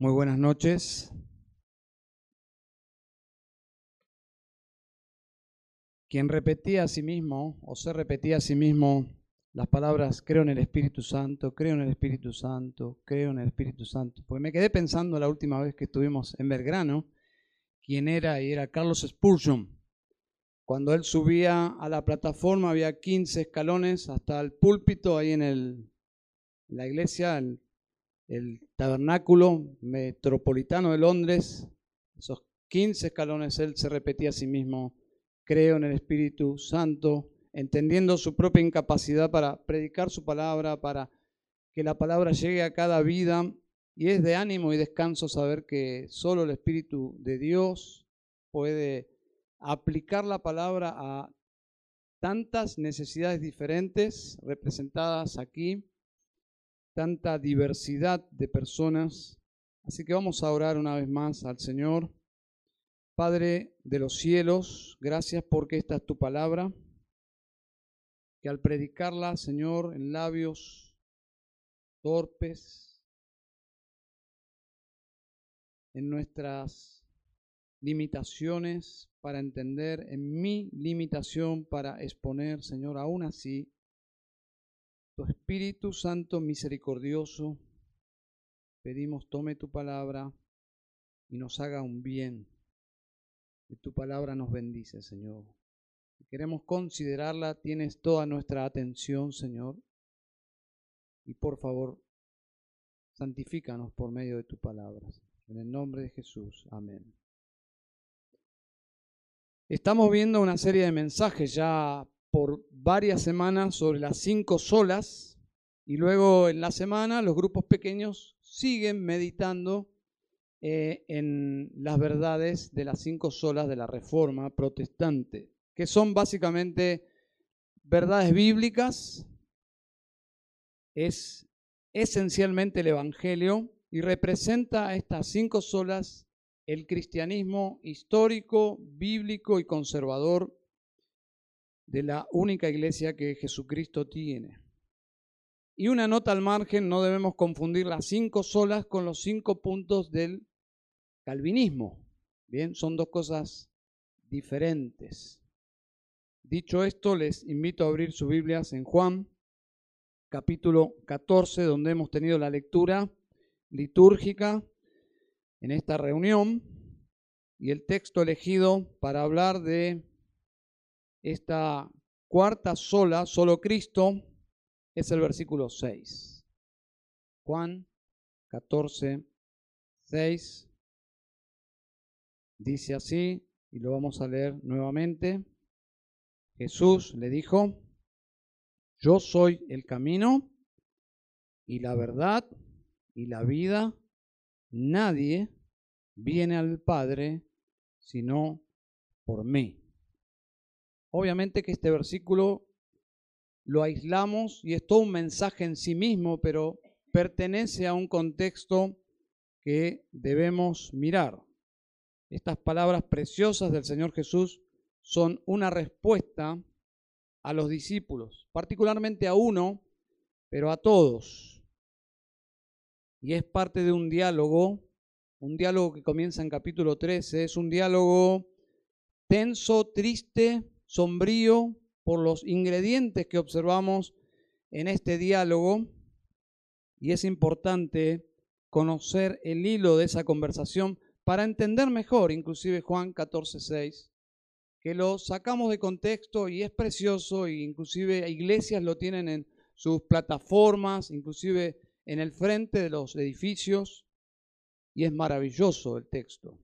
Muy buenas noches. Quien repetía a sí mismo o se repetía a sí mismo las palabras creo en el Espíritu Santo, creo en el Espíritu Santo, creo en el Espíritu Santo. Porque me quedé pensando la última vez que estuvimos en Belgrano, quién era y era Carlos Spurgeon. Cuando él subía a la plataforma había 15 escalones hasta el púlpito ahí en el, la iglesia, el el tabernáculo metropolitano de Londres, esos 15 escalones, él se repetía a sí mismo, creo en el Espíritu Santo, entendiendo su propia incapacidad para predicar su palabra, para que la palabra llegue a cada vida. Y es de ánimo y descanso saber que solo el Espíritu de Dios puede aplicar la palabra a tantas necesidades diferentes representadas aquí tanta diversidad de personas. Así que vamos a orar una vez más al Señor. Padre de los cielos, gracias porque esta es tu palabra, que al predicarla, Señor, en labios torpes, en nuestras limitaciones para entender, en mi limitación para exponer, Señor, aún así, Espíritu Santo misericordioso, pedimos tome tu palabra y nos haga un bien. Y tu palabra nos bendice, Señor. Queremos considerarla, tienes toda nuestra atención, Señor. Y por favor, santifícanos por medio de tu palabra. En el nombre de Jesús. Amén. Estamos viendo una serie de mensajes ya por varias semanas sobre las cinco solas y luego en la semana los grupos pequeños siguen meditando eh, en las verdades de las cinco solas de la Reforma protestante, que son básicamente verdades bíblicas, es esencialmente el Evangelio y representa a estas cinco solas el cristianismo histórico, bíblico y conservador de la única iglesia que Jesucristo tiene. Y una nota al margen, no debemos confundir las cinco solas con los cinco puntos del calvinismo. Bien, son dos cosas diferentes. Dicho esto, les invito a abrir sus Biblias en Juan, capítulo 14, donde hemos tenido la lectura litúrgica en esta reunión y el texto elegido para hablar de esta cuarta sola, solo Cristo, es el versículo 6. Juan 14, 6. Dice así, y lo vamos a leer nuevamente. Jesús le dijo, yo soy el camino y la verdad y la vida. Nadie viene al Padre sino por mí. Obviamente que este versículo lo aislamos y es todo un mensaje en sí mismo, pero pertenece a un contexto que debemos mirar. Estas palabras preciosas del Señor Jesús son una respuesta a los discípulos, particularmente a uno, pero a todos. Y es parte de un diálogo, un diálogo que comienza en capítulo 13, es un diálogo tenso, triste, sombrío por los ingredientes que observamos en este diálogo y es importante conocer el hilo de esa conversación para entender mejor, inclusive Juan 14:6, que lo sacamos de contexto y es precioso, e inclusive iglesias lo tienen en sus plataformas, inclusive en el frente de los edificios, y es maravilloso el texto.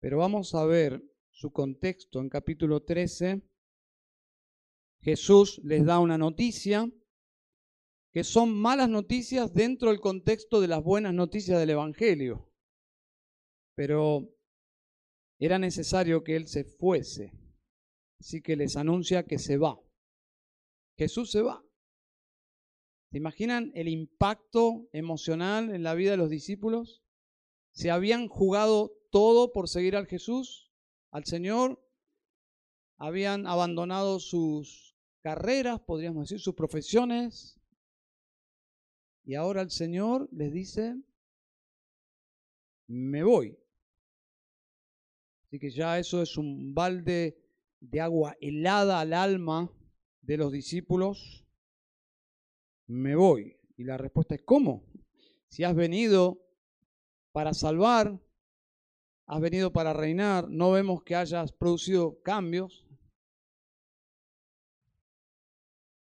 Pero vamos a ver su contexto, en capítulo 13, Jesús les da una noticia que son malas noticias dentro del contexto de las buenas noticias del Evangelio. Pero era necesario que Él se fuese. Así que les anuncia que se va. Jesús se va. ¿Se imaginan el impacto emocional en la vida de los discípulos? Se habían jugado todo por seguir al Jesús al Señor, habían abandonado sus carreras, podríamos decir, sus profesiones, y ahora el Señor les dice, me voy. Así que ya eso es un balde de agua helada al alma de los discípulos. Me voy. Y la respuesta es, ¿cómo? Si has venido para salvar, has venido para reinar, no vemos que hayas producido cambios.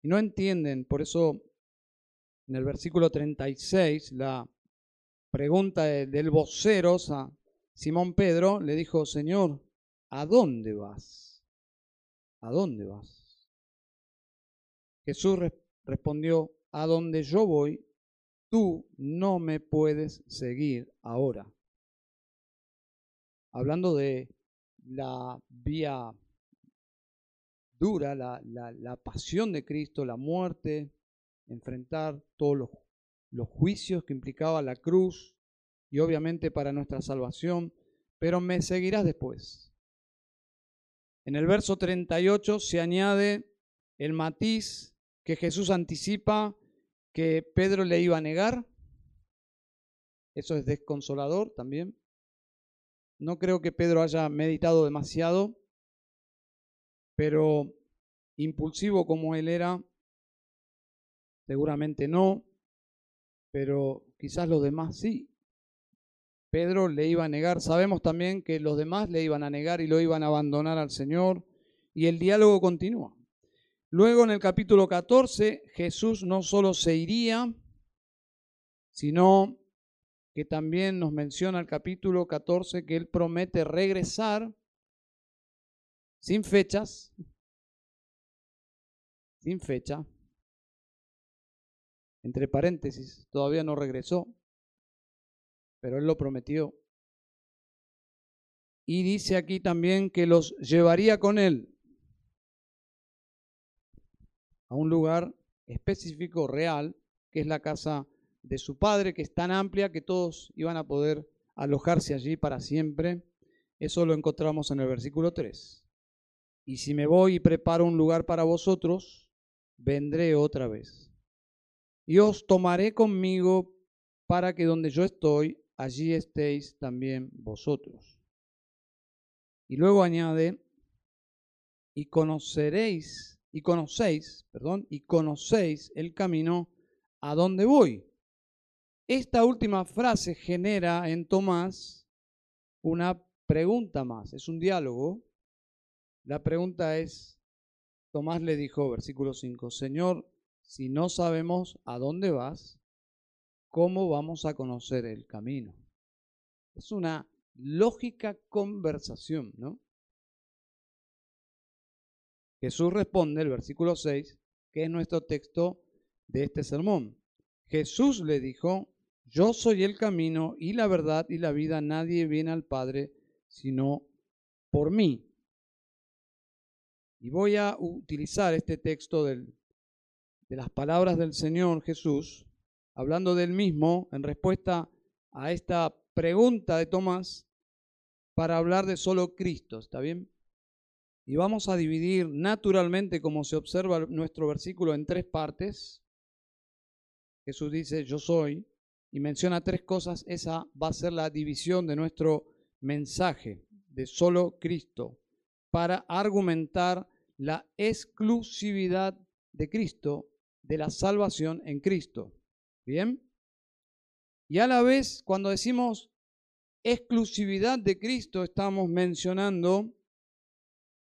Y no entienden, por eso en el versículo 36, la pregunta del vocero a Simón Pedro le dijo, Señor, ¿a dónde vas? ¿A dónde vas? Jesús respondió, a donde yo voy, tú no me puedes seguir ahora. Hablando de la vía dura, la, la pasión de Cristo, la muerte, enfrentar todos los, los juicios que implicaba la cruz y obviamente para nuestra salvación, pero me seguirás después. En el verso 38 se añade el matiz que Jesús anticipa que Pedro le iba a negar. Eso es desconsolador también. No creo que Pedro haya meditado demasiado, pero impulsivo como él era, seguramente no, pero quizás los demás sí. Pedro le iba a negar. Sabemos también que los demás le iban a negar y lo iban a abandonar al Señor. Y el diálogo continúa. Luego en el capítulo 14 Jesús no solo se iría, sino que también nos menciona el capítulo 14 que Él promete regresar sin fechas, sin fecha, entre paréntesis, todavía no regresó, pero Él lo prometió. Y dice aquí también que los llevaría con Él a un lugar específico, real, que es la casa de su padre, que es tan amplia que todos iban a poder alojarse allí para siempre. Eso lo encontramos en el versículo 3. Y si me voy y preparo un lugar para vosotros, vendré otra vez. Y os tomaré conmigo para que donde yo estoy, allí estéis también vosotros. Y luego añade, y conoceréis y conocéis, perdón, y conocéis el camino a donde voy. Esta última frase genera en Tomás una pregunta más, es un diálogo. La pregunta es, Tomás le dijo, versículo 5, Señor, si no sabemos a dónde vas, ¿cómo vamos a conocer el camino? Es una lógica conversación, ¿no? Jesús responde, el versículo 6, que es nuestro texto de este sermón. Jesús le dijo, yo soy el camino y la verdad y la vida, nadie viene al Padre sino por mí. Y voy a utilizar este texto de las palabras del Señor Jesús, hablando del mismo, en respuesta a esta pregunta de Tomás, para hablar de solo Cristo. ¿Está bien? Y vamos a dividir naturalmente, como se observa nuestro versículo, en tres partes. Jesús dice, yo soy, y menciona tres cosas. Esa va a ser la división de nuestro mensaje de solo Cristo, para argumentar la exclusividad de Cristo, de la salvación en Cristo. ¿Bien? Y a la vez, cuando decimos exclusividad de Cristo, estamos mencionando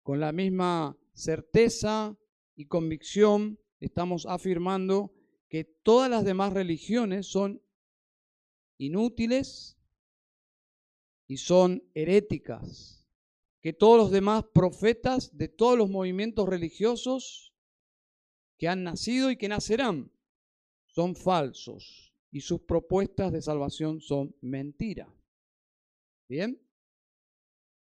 con la misma certeza y convicción estamos afirmando que todas las demás religiones son inútiles y son heréticas, que todos los demás profetas de todos los movimientos religiosos que han nacido y que nacerán son falsos y sus propuestas de salvación son mentira. ¿Bien?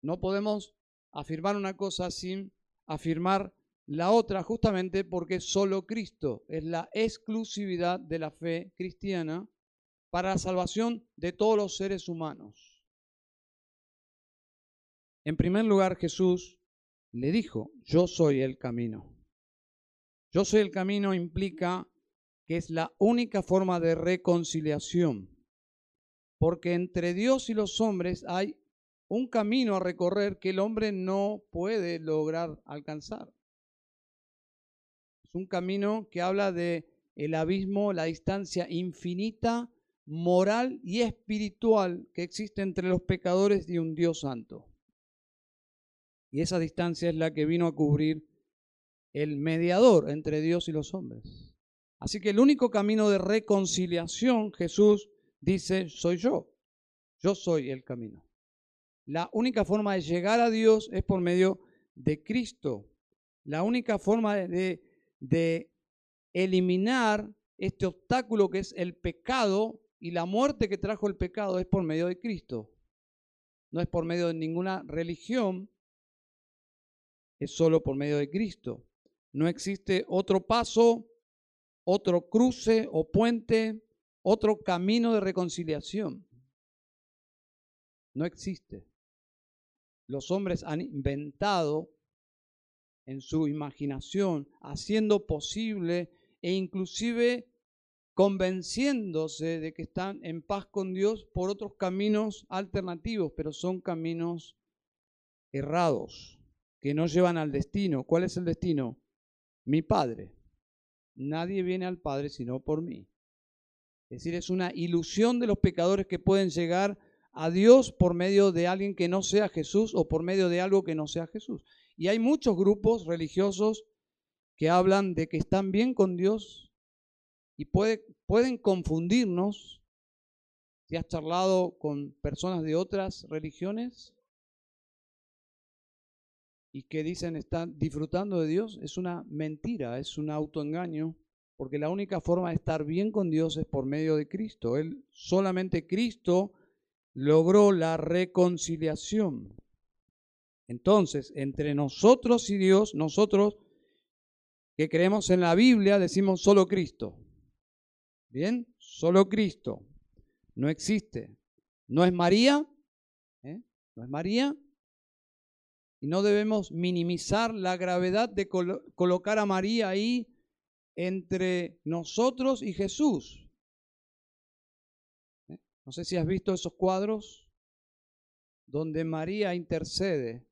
No podemos afirmar una cosa sin afirmar la otra, justamente porque solo Cristo es la exclusividad de la fe cristiana para la salvación de todos los seres humanos. En primer lugar, Jesús le dijo, yo soy el camino. Yo soy el camino implica que es la única forma de reconciliación. porque entre Dios y los hombres hay un camino a recorrer que el hombre no puede lograr alcanzar. Es un camino que habla de el abismo, la distancia infinita, moral y espiritual que existe entre los pecadores y un Dios santo. Y esa distancia es la que vino a cubrir el mediador entre Dios y los hombres. Así que el único camino de reconciliación, Jesús dice, soy yo. Yo soy el camino. La única forma de llegar a Dios es por medio de Cristo. La única forma de, de eliminar este obstáculo que es el pecado y la muerte que trajo el pecado es por medio de Cristo. No es por medio de ninguna religión, es solo por medio de Cristo. No existe otro paso, otro cruce o puente, otro camino de reconciliación. No existe. Los hombres han inventado en su imaginación, haciendo posible e inclusive convenciéndose de que están en paz con Dios por otros caminos alternativos, pero son caminos errados, que no llevan al destino. ¿Cuál es el destino? Mi Padre. Nadie viene al Padre sino por mí. Es decir, es una ilusión de los pecadores que pueden llegar a Dios por medio de alguien que no sea Jesús o por medio de algo que no sea Jesús. Y hay muchos grupos religiosos que hablan de que están bien con Dios y pueden confundirnos. Si has charlado con personas de otras religiones y que dicen están disfrutando de Dios, es una mentira, es un autoengaño, porque la única forma de estar bien con Dios es por medio de Cristo. Él, solamente Cristo logró la reconciliación. Entonces, entre nosotros y Dios, nosotros que creemos en la Biblia, decimos solo Cristo. ¿Bien? Solo Cristo. No existe. No es María. ¿eh? No es María. Y no debemos minimizar la gravedad de colocar a María ahí entre nosotros y Jesús. ¿Eh? No sé si has visto esos cuadros donde María intercede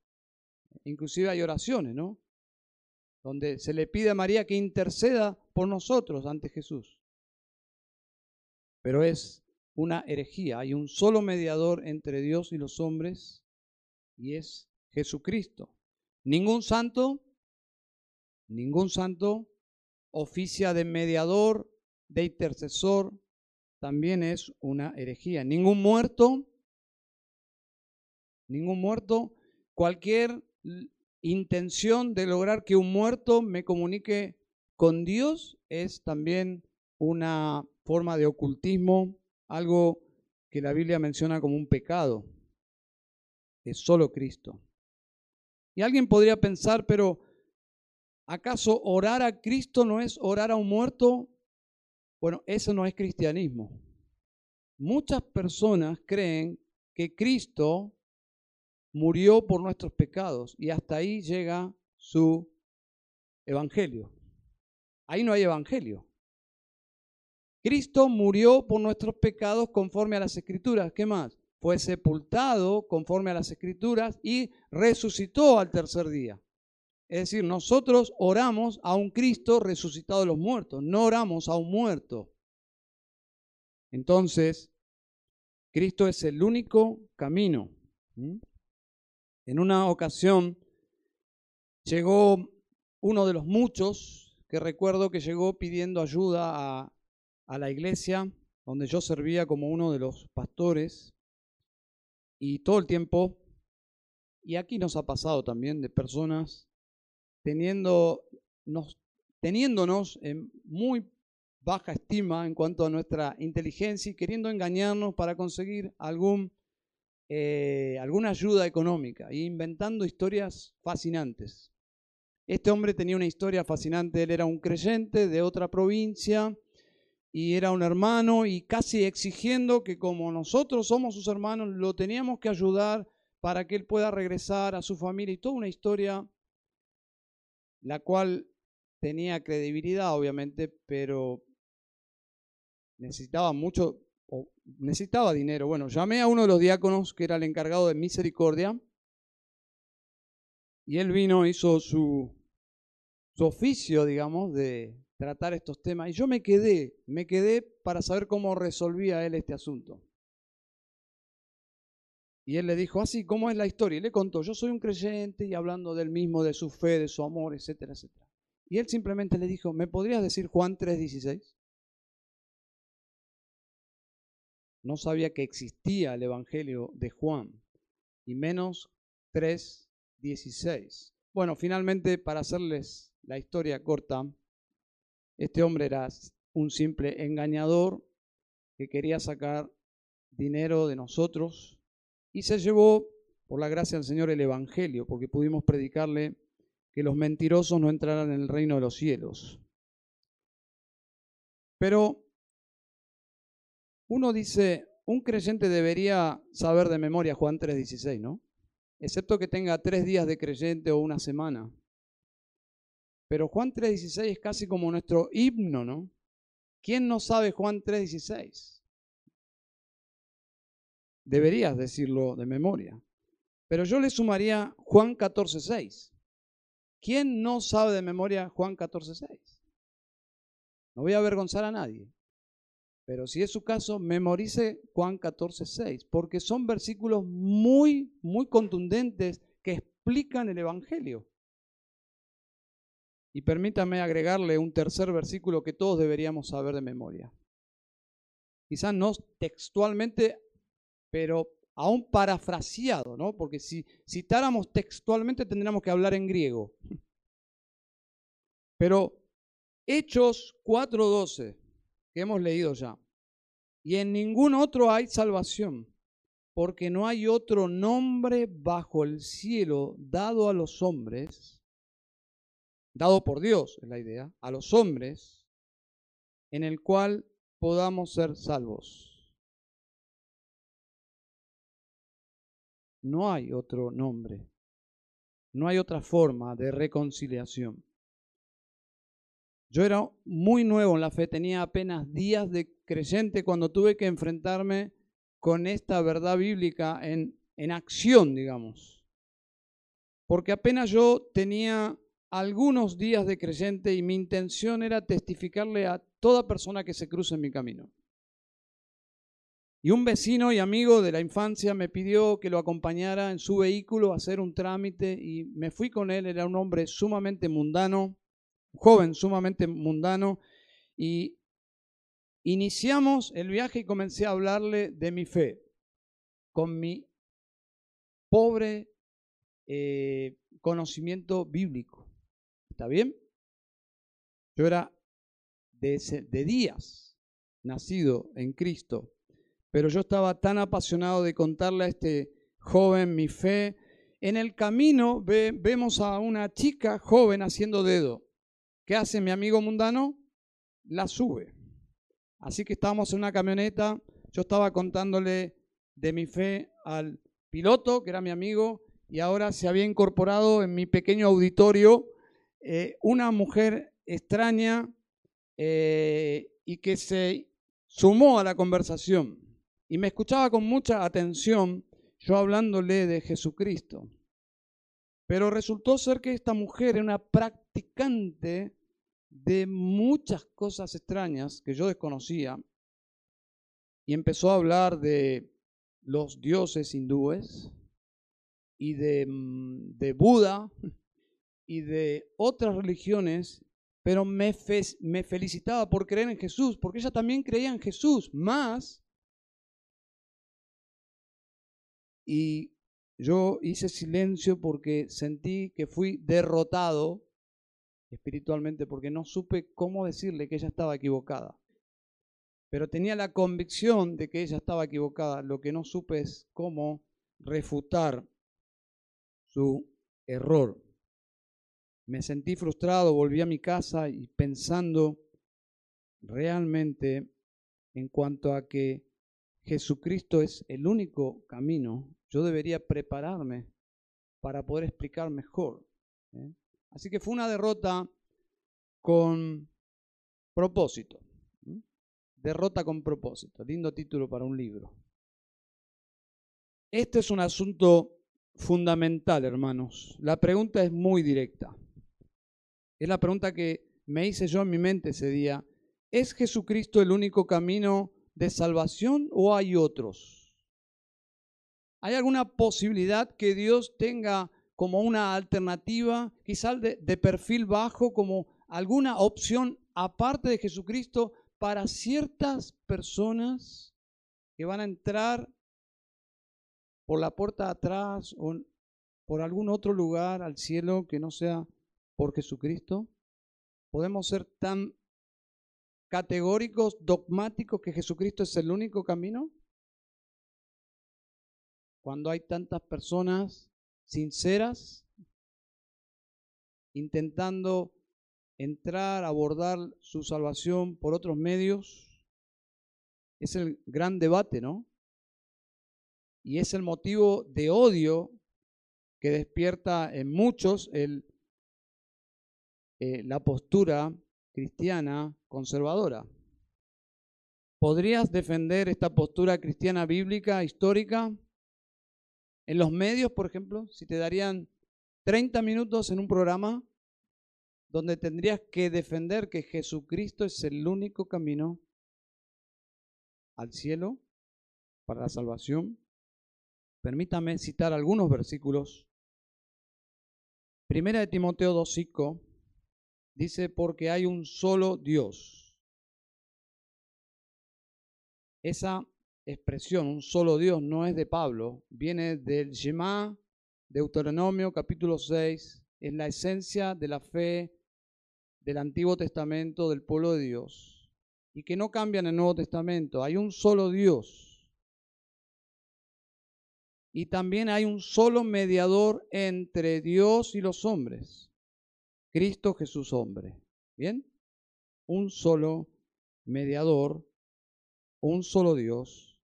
Inclusive hay oraciones, ¿no? Donde se le pide a María que interceda por nosotros ante Jesús. Pero es una herejía. Hay un solo mediador entre Dios y los hombres y es Jesucristo. Ningún santo, ningún santo oficia de mediador, de intercesor, también es una herejía. Ningún muerto, ningún muerto, cualquier intención de lograr que un muerto me comunique con Dios es también una forma de ocultismo, algo que la Biblia menciona como un pecado. Es solo Cristo. Y alguien podría pensar, pero ¿acaso orar a Cristo no es orar a un muerto? Bueno, eso no es cristianismo. Muchas personas creen que Cristo murió por nuestros pecados y hasta ahí llega su evangelio. Ahí no hay evangelio. Cristo murió por nuestros pecados conforme a las escrituras. ¿Qué más? Fue sepultado conforme a las escrituras y resucitó al tercer día. Es decir, nosotros oramos a un Cristo resucitado de los muertos, no oramos a un muerto. Entonces, Cristo es el único camino. En una ocasión llegó uno de los muchos que recuerdo que llegó pidiendo ayuda a, la iglesia donde yo servía como uno de los pastores y todo el tiempo, y aquí nos ha pasado también de personas teniendo, teniéndonos en muy baja estima en cuanto a nuestra inteligencia y queriendo engañarnos para conseguir algún eh, alguna ayuda económica e inventando historias fascinantes. Este hombre tenía una historia fascinante, él era un creyente de otra provincia y era un hermano y casi exigiendo que como nosotros somos sus hermanos, lo teníamos que ayudar para que él pueda regresar a su familia y toda una historia la cual tenía credibilidad obviamente, pero necesitaba mucho necesitaba dinero. Bueno, llamé a uno de los diáconos que era el encargado de misericordia y él vino, hizo su, su oficio, digamos, de tratar estos temas. Y yo me quedé, me quedé para saber cómo resolvía él este asunto. Y él le dijo, así, ah, ¿cómo es la historia? Y le contó, yo soy un creyente y hablando del mismo, de su fe, de su amor, etcétera, etcétera. Y él simplemente le dijo, ¿me podrías decir Juan 3:16? No sabía que existía el Evangelio de Juan, y menos 3:16. Bueno, finalmente, para hacerles la historia corta, este hombre era un simple engañador que quería sacar dinero de nosotros y se llevó, por la gracia del Señor, el Evangelio, porque pudimos predicarle que los mentirosos no entraran en el reino de los cielos. Pero uno dice, un creyente debería saber de memoria Juan 3:16, ¿no? Excepto que tenga tres días de creyente o una semana. Pero Juan 3:16 es casi como nuestro himno, ¿no? ¿Quién no sabe Juan 3:16? Deberías decirlo de memoria. Pero yo le sumaría Juan 14.6. ¿Quién no sabe de memoria Juan 14.6? No voy a avergonzar a nadie. Pero si es su caso, memorice Juan 14.6, porque son versículos muy, muy contundentes que explican el Evangelio. Y permítame agregarle un tercer versículo que todos deberíamos saber de memoria. Quizás no textualmente pero aún parafraseado, ¿no? Porque si citáramos textualmente tendríamos que hablar en griego. Pero Hechos 4:12, que hemos leído ya, y en ningún otro hay salvación, porque no hay otro nombre bajo el cielo dado a los hombres, dado por Dios, es la idea, a los hombres, en el cual podamos ser salvos. No hay otro nombre. No hay otra forma de reconciliación. Yo era muy nuevo en la fe, tenía apenas días de creyente cuando tuve que enfrentarme con esta verdad bíblica en, en acción, digamos. Porque apenas yo tenía algunos días de creyente y mi intención era testificarle a toda persona que se cruce en mi camino. Y un vecino y amigo de la infancia me pidió que lo acompañara en su vehículo a hacer un trámite y me fui con él. Era un hombre sumamente mundano, joven sumamente mundano. Y iniciamos el viaje y comencé a hablarle de mi fe con mi pobre eh, conocimiento bíblico. ¿Está bien? Yo era de, de días nacido en Cristo pero yo estaba tan apasionado de contarle a este joven mi fe. En el camino vemos a una chica joven haciendo dedo. ¿Qué hace mi amigo mundano? La sube. Así que estábamos en una camioneta, yo estaba contándole de mi fe al piloto, que era mi amigo, y ahora se había incorporado en mi pequeño auditorio eh, una mujer extraña eh, y que se sumó a la conversación y me escuchaba con mucha atención yo hablándole de Jesucristo. Pero resultó ser que esta mujer era una practicante de muchas cosas extrañas que yo desconocía y empezó a hablar de los dioses hindúes y de, mm, de Buda y de otras religiones, pero me, me felicitaba por creer en Jesús, porque ella también creía en Jesús, más y yo hice silencio porque sentí que fui derrotado espiritualmente porque no supe cómo decirle que ella estaba equivocada. Pero tenía la convicción de que ella estaba equivocada. Lo que no supe es cómo refutar su error. Me sentí frustrado, volví a mi casa y pensando realmente en cuanto a que Jesucristo es el único camino, yo debería prepararme para poder explicar mejor. ¿eh? Así que fue una derrota con propósito. Derrota con propósito. Lindo título para un libro. Este es un asunto fundamental, hermanos. La pregunta es muy directa. Es la pregunta que me hice yo en mi mente ese día. ¿Es Jesucristo el único camino de salvación o hay otros? ¿Hay alguna posibilidad que Dios tenga como una alternativa, quizás de, de perfil bajo, como alguna opción aparte de Jesucristo para ciertas personas que van a entrar por la puerta atrás o por algún otro lugar al cielo que no sea por Jesucristo? ¿Podemos ser tan categóricos, dogmáticos, que Jesucristo es el único camino? Cuando hay tantas personas sinceras intentando entrar, abordar su salvación por otros medios, es el gran debate, ¿no? Y es el motivo de odio que despierta en muchos el, eh, la postura cristiana conservadora. ¿Podrías defender esta postura cristiana bíblica, histórica? En los medios, por ejemplo, si te darían 30 minutos en un programa, donde tendrías que defender que Jesucristo es el único camino al cielo para la salvación. Permítame citar algunos versículos. Primera de Timoteo 2.5 dice, porque hay un solo Dios. Esa expresión, un solo Dios, no es de Pablo, viene del Shema, Deuteronomio capítulo 6, es la esencia de la fe del Antiguo Testamento del pueblo de Dios y que no cambian en el Nuevo Testamento. Hay un solo Dios. Y también hay un solo mediador entre Dios y los hombres. Cristo Jesús hombre. ¿Bien? Un solo mediador, un solo Dios,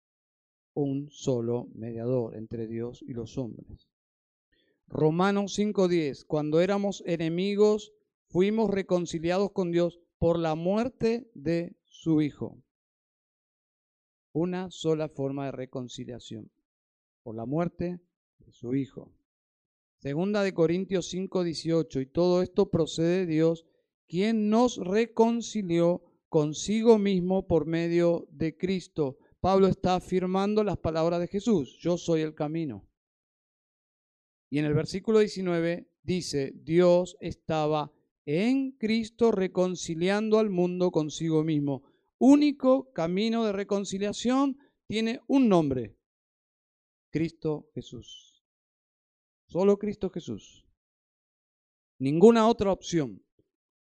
un solo mediador entre Dios y los hombres. Romanos 5:10, cuando éramos enemigos, fuimos reconciliados con Dios por la muerte de su Hijo. Una sola forma de reconciliación, por la muerte de su Hijo. Segunda de Corintios 5, 18, y todo esto procede de Dios, quien nos reconcilió consigo mismo por medio de Cristo. Pablo está afirmando las palabras de Jesús, yo soy el camino. Y en el versículo 19 dice, Dios estaba en Cristo reconciliando al mundo consigo mismo. Único camino de reconciliación tiene un nombre, Cristo Jesús. Solo Cristo Jesús. Ninguna otra opción.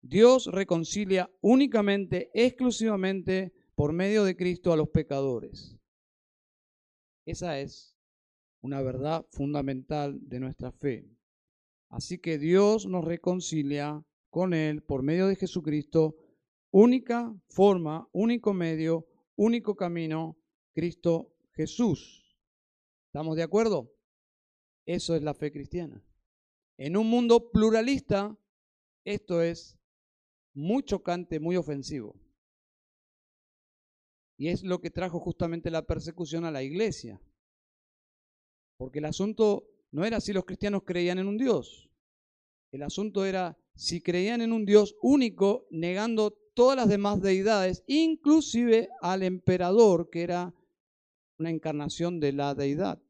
Dios reconcilia únicamente, exclusivamente por medio de Cristo a los pecadores. Esa es una verdad fundamental de nuestra fe. Así que Dios nos reconcilia con Él por medio de Jesucristo, única forma, único medio, único camino, Cristo Jesús. ¿Estamos de acuerdo? Eso es la fe cristiana. En un mundo pluralista, esto es muy chocante, muy ofensivo. Y es lo que trajo justamente la persecución a la iglesia. Porque el asunto no era si los cristianos creían en un Dios. El asunto era si creían en un Dios único, negando todas las demás deidades, inclusive al emperador, que era una encarnación de la deidad.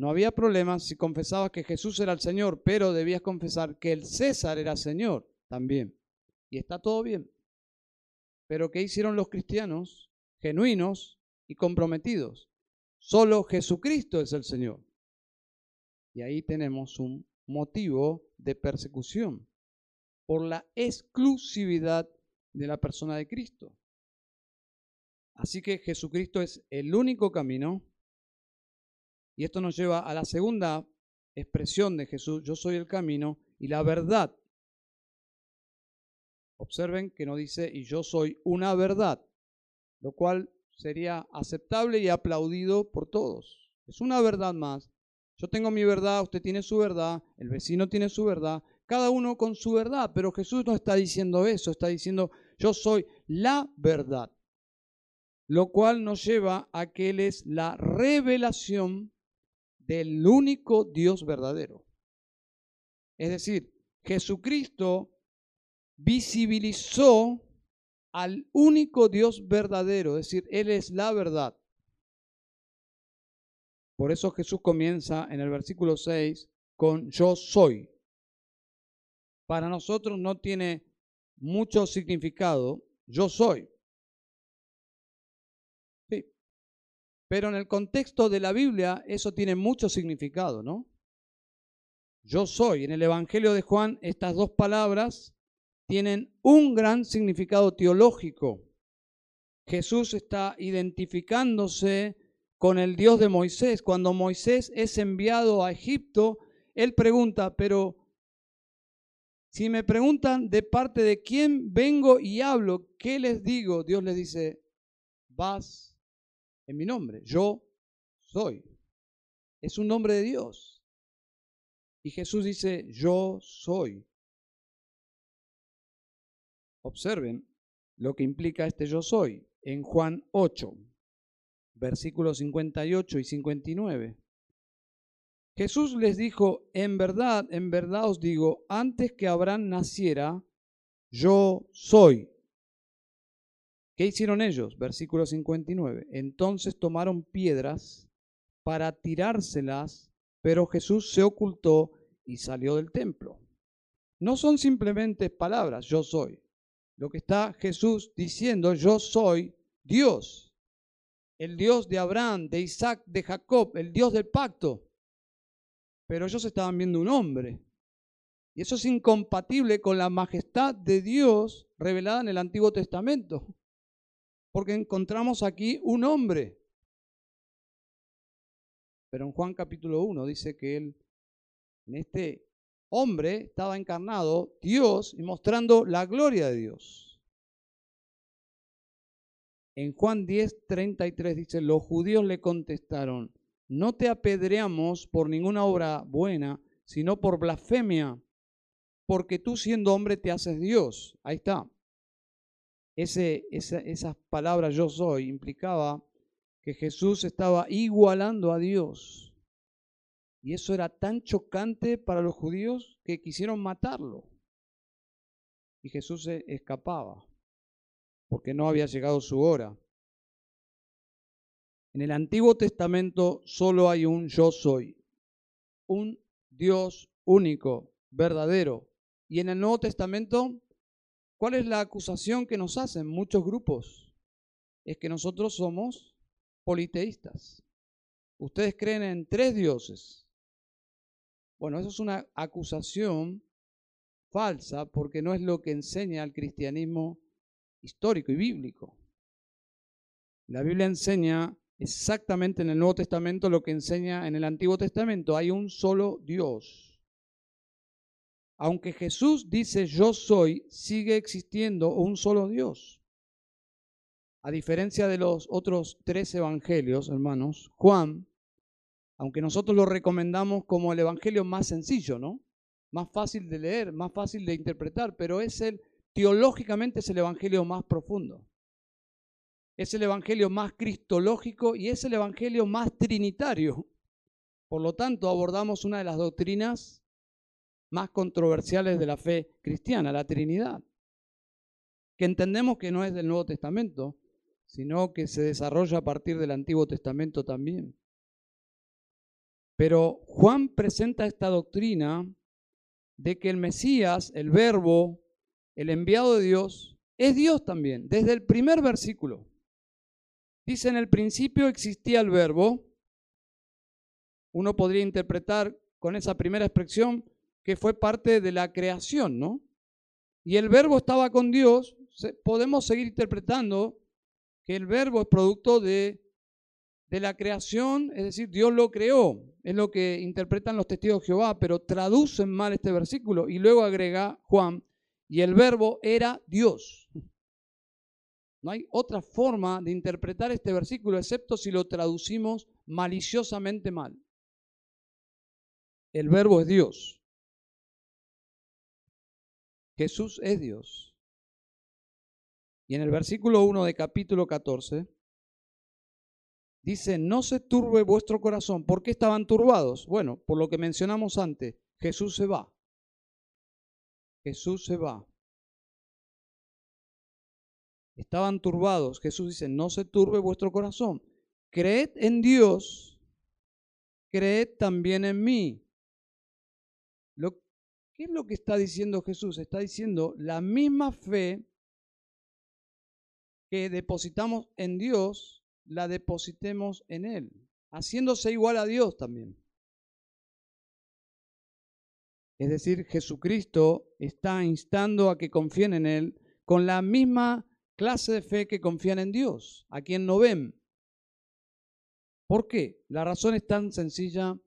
No había problema si confesabas que Jesús era el Señor, pero debías confesar que el César era Señor también. Y está todo bien. Pero ¿qué hicieron los cristianos genuinos y comprometidos? Solo Jesucristo es el Señor. Y ahí tenemos un motivo de persecución por la exclusividad de la persona de Cristo. Así que Jesucristo es el único camino. Y esto nos lleva a la segunda expresión de Jesús, yo soy el camino y la verdad. Observen que no dice, y yo soy una verdad, lo cual sería aceptable y aplaudido por todos. Es una verdad más yo tengo mi verdad, usted tiene su verdad, el vecino tiene su verdad, cada uno con su verdad, pero Jesús no está diciendo eso, está diciendo, yo soy la verdad, lo cual nos lleva a que Él es la revelación del único Dios verdadero. Es decir, Jesucristo visibilizó al único Dios verdadero, es decir, Él es la verdad. Por eso Jesús comienza en el versículo 6 con yo soy. Para nosotros no tiene mucho significado, yo soy. Pero en el contexto de la Biblia eso tiene mucho significado, ¿no? Yo soy. En el Evangelio de Juan estas dos palabras tienen un gran significado teológico. Jesús está identificándose con el Dios de Moisés. Cuando Moisés es enviado a Egipto, él pregunta, pero si me preguntan de parte de quién vengo y hablo, ¿qué les digo? Dios les dice, vas en mi nombre, yo soy. Es un nombre de Dios. Y Jesús dice, yo soy. Observen lo que implica este yo soy en Juan 8, versículos 58 y 59. Jesús les dijo, en verdad, en verdad os digo, antes que Abraham naciera, yo soy. ¿Qué hicieron ellos? Versículo 59. Entonces tomaron piedras para tirárselas, pero Jesús se ocultó y salió del templo. No son simplemente palabras, yo soy. Lo que está Jesús diciendo, yo soy Dios, el Dios de Abraham, de Isaac, de Jacob, el Dios del pacto. Pero ellos estaban viendo un hombre. Y eso es incompatible con la majestad de Dios revelada en el Antiguo Testamento. Porque encontramos aquí un hombre. Pero en Juan capítulo 1 dice que él, en este hombre estaba encarnado Dios y mostrando la gloria de Dios. En Juan 10, 33 dice, los judíos le contestaron, no te apedreamos por ninguna obra buena, sino por blasfemia, porque tú siendo hombre te haces Dios. Ahí está. Esa, esas palabras yo soy implicaba que Jesús estaba igualando a Dios. Y eso era tan chocante para los judíos que quisieron matarlo. Y Jesús se escapaba, porque no había llegado su hora. En el Antiguo Testamento solo hay un yo soy, un Dios único, verdadero. Y en el Nuevo Testamento, ¿cuál es la acusación que nos hacen muchos grupos? Es que nosotros somos politeístas. Ustedes creen en tres dioses. Bueno, eso es una acusación falsa porque no es lo que enseña el cristianismo histórico y bíblico. La Biblia enseña exactamente en el Nuevo Testamento lo que enseña en el Antiguo Testamento. Hay un solo Dios. Aunque Jesús dice yo soy, sigue existiendo un solo Dios. A diferencia de los otros tres evangelios, hermanos, Juan aunque nosotros lo recomendamos como el evangelio más sencillo, ¿no? Más fácil de leer, más fácil de interpretar, pero es el teológicamente es el evangelio más profundo. Es el evangelio más cristológico y es el evangelio más trinitario. Por lo tanto, abordamos una de las doctrinas más controversiales de la fe cristiana, la Trinidad, que entendemos que no es del Nuevo Testamento, sino que se desarrolla a partir del Antiguo Testamento también. Pero Juan presenta esta doctrina de que el Mesías, el verbo, el enviado de Dios, es Dios también, desde el primer versículo. Dice, en el principio existía el verbo. Uno podría interpretar con esa primera expresión que fue parte de la creación, ¿no? Y el verbo estaba con Dios. Podemos seguir interpretando que el verbo es producto de de la creación, es decir, Dios lo creó, es lo que interpretan los testigos de Jehová, pero traducen mal este versículo y luego agrega Juan, y el verbo era Dios. No hay otra forma de interpretar este versículo excepto si lo traducimos maliciosamente mal. El verbo es Dios. Jesús es Dios. Y en el versículo 1 de capítulo 14 dice, no se turbe vuestro corazón. ¿Por qué estaban turbados? Bueno, por lo que mencionamos antes, Jesús se va. Jesús se va. Estaban turbados. Jesús dice, no se turbe vuestro corazón. Creed en Dios, creed también en mí. ¿Qué es lo que está diciendo Jesús? Está diciendo la misma fe que depositamos en Dios, la depositemos en Él, haciéndose igual a Dios también. Es decir, Jesucristo está instando a que confíen en Él con la misma clase de fe que confían en Dios, a quien no ven. ¿Por qué? La razón es tan sencilla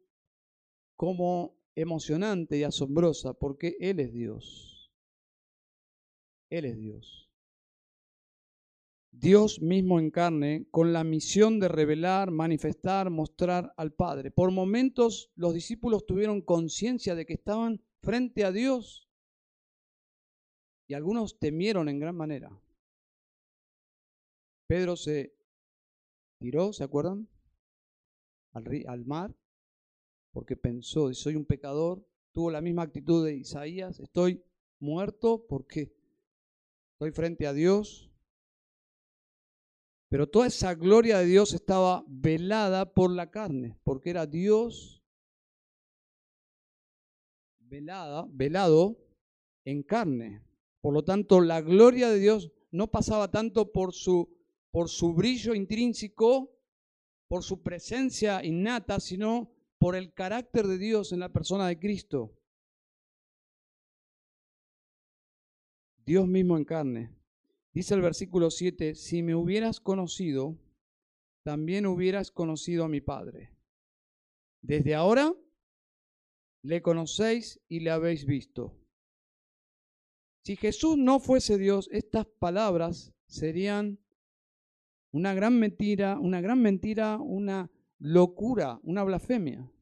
como emocionante y asombrosa, porque Él es Dios. Él es Dios. Dios mismo en carne, con la misión de revelar, manifestar, mostrar al Padre. Por momentos los discípulos tuvieron conciencia de que estaban frente a Dios y algunos temieron en gran manera. Pedro se tiró, ¿se acuerdan? Al, al mar, porque pensó, soy un pecador, tuvo la misma actitud de Isaías, estoy muerto porque estoy frente a Dios. Pero toda esa gloria de Dios estaba velada por la carne, porque era Dios velada, velado en carne. Por lo tanto, la gloria de Dios no pasaba tanto por su, por su brillo intrínseco, por su presencia innata, sino por el carácter de Dios en la persona de Cristo. Dios mismo en carne. Dice el versículo 7, si me hubieras conocido, también hubieras conocido a mi Padre. Desde ahora le conocéis y le habéis visto. Si Jesús no fuese Dios, estas palabras serían una gran mentira, una gran mentira, una locura, una blasfemia.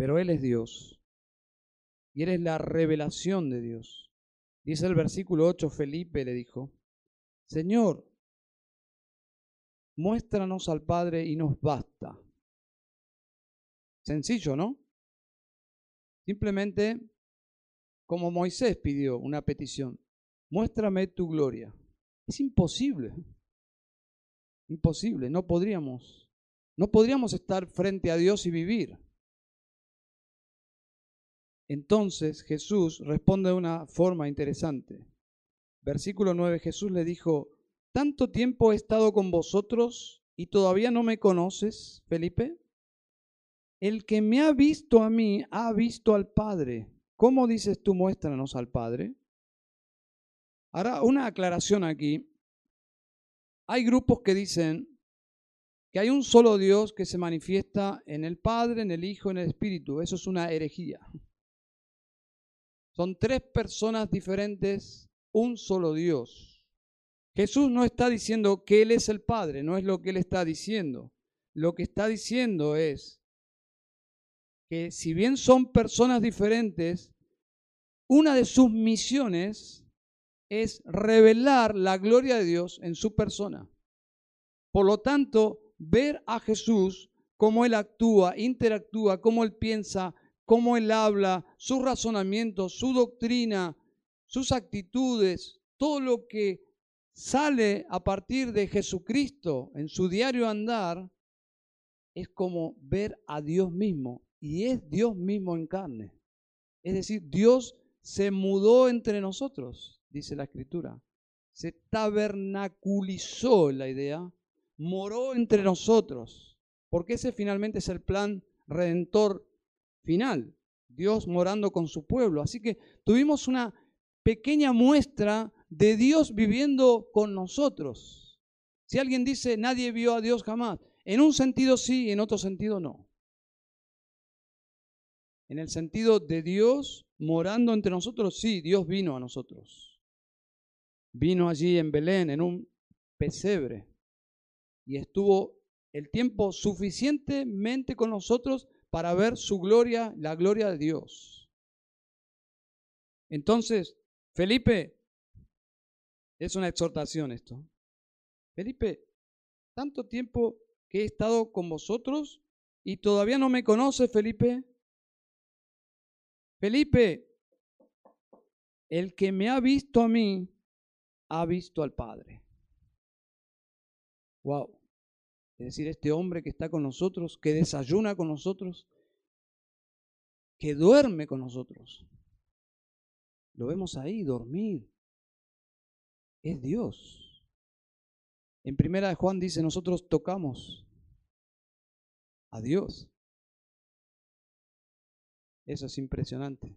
Pero Él es Dios. Y Él es la revelación de Dios. Dice el versículo 8, Felipe le dijo, Señor, muéstranos al Padre y nos basta. Sencillo, ¿no? Simplemente como Moisés pidió una petición, muéstrame tu gloria. Es imposible. Imposible, no podríamos. No podríamos estar frente a Dios y vivir. Entonces Jesús responde de una forma interesante. Versículo 9, Jesús le dijo, ¿tanto tiempo he estado con vosotros y todavía no me conoces, Felipe? El que me ha visto a mí ha visto al Padre. ¿Cómo dices tú muéstranos al Padre? Ahora, una aclaración aquí. Hay grupos que dicen que hay un solo Dios que se manifiesta en el Padre, en el Hijo, en el Espíritu. Eso es una herejía. Son tres personas diferentes, un solo Dios. Jesús no está diciendo que Él es el Padre, no es lo que Él está diciendo. Lo que está diciendo es que si bien son personas diferentes, una de sus misiones es revelar la gloria de Dios en su persona. Por lo tanto, ver a Jesús, cómo Él actúa, interactúa, cómo Él piensa, cómo Él habla, sus razonamientos, su doctrina, sus actitudes, todo lo que sale a partir de Jesucristo en su diario andar, es como ver a Dios mismo y es Dios mismo en carne. Es decir, Dios se mudó entre nosotros, dice la escritura. Se tabernaculizó la idea, moró entre nosotros, porque ese finalmente es el plan redentor final, Dios morando con su pueblo. Así que tuvimos una pequeña muestra de Dios viviendo con nosotros. Si alguien dice nadie vio a Dios jamás, en un sentido sí, en otro sentido no en el sentido de Dios morando entre nosotros, sí, Dios vino a nosotros. Vino allí en Belén, en un pesebre, y estuvo el tiempo suficientemente con nosotros para ver su gloria, la gloria de Dios. Entonces, Felipe, Es una exhortación esto. Felipe, tanto tiempo que he estado con vosotros y todavía no me conoce, Felipe. Felipe, el que me ha visto a mí, ha visto al Padre. Wow. Es decir, este hombre que está con nosotros, que desayuna con nosotros, que duerme con nosotros. Lo vemos ahí, dormir. Es Dios. En primera de Juan dice, nosotros tocamos a Dios. Eso es impresionante.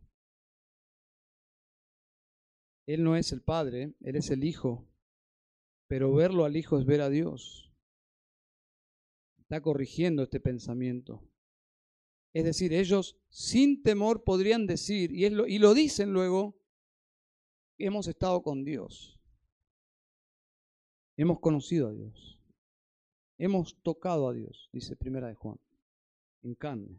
Él no es el Padre, Él es el Hijo, pero verlo al Hijo es ver a Dios. Está corrigiendo este pensamiento. Es decir, ellos sin temor podrían decir, y, lo, y lo dicen luego, hemos estado con Dios. Hemos conocido a Dios. Hemos tocado a Dios, dice Primera de Juan, en carne.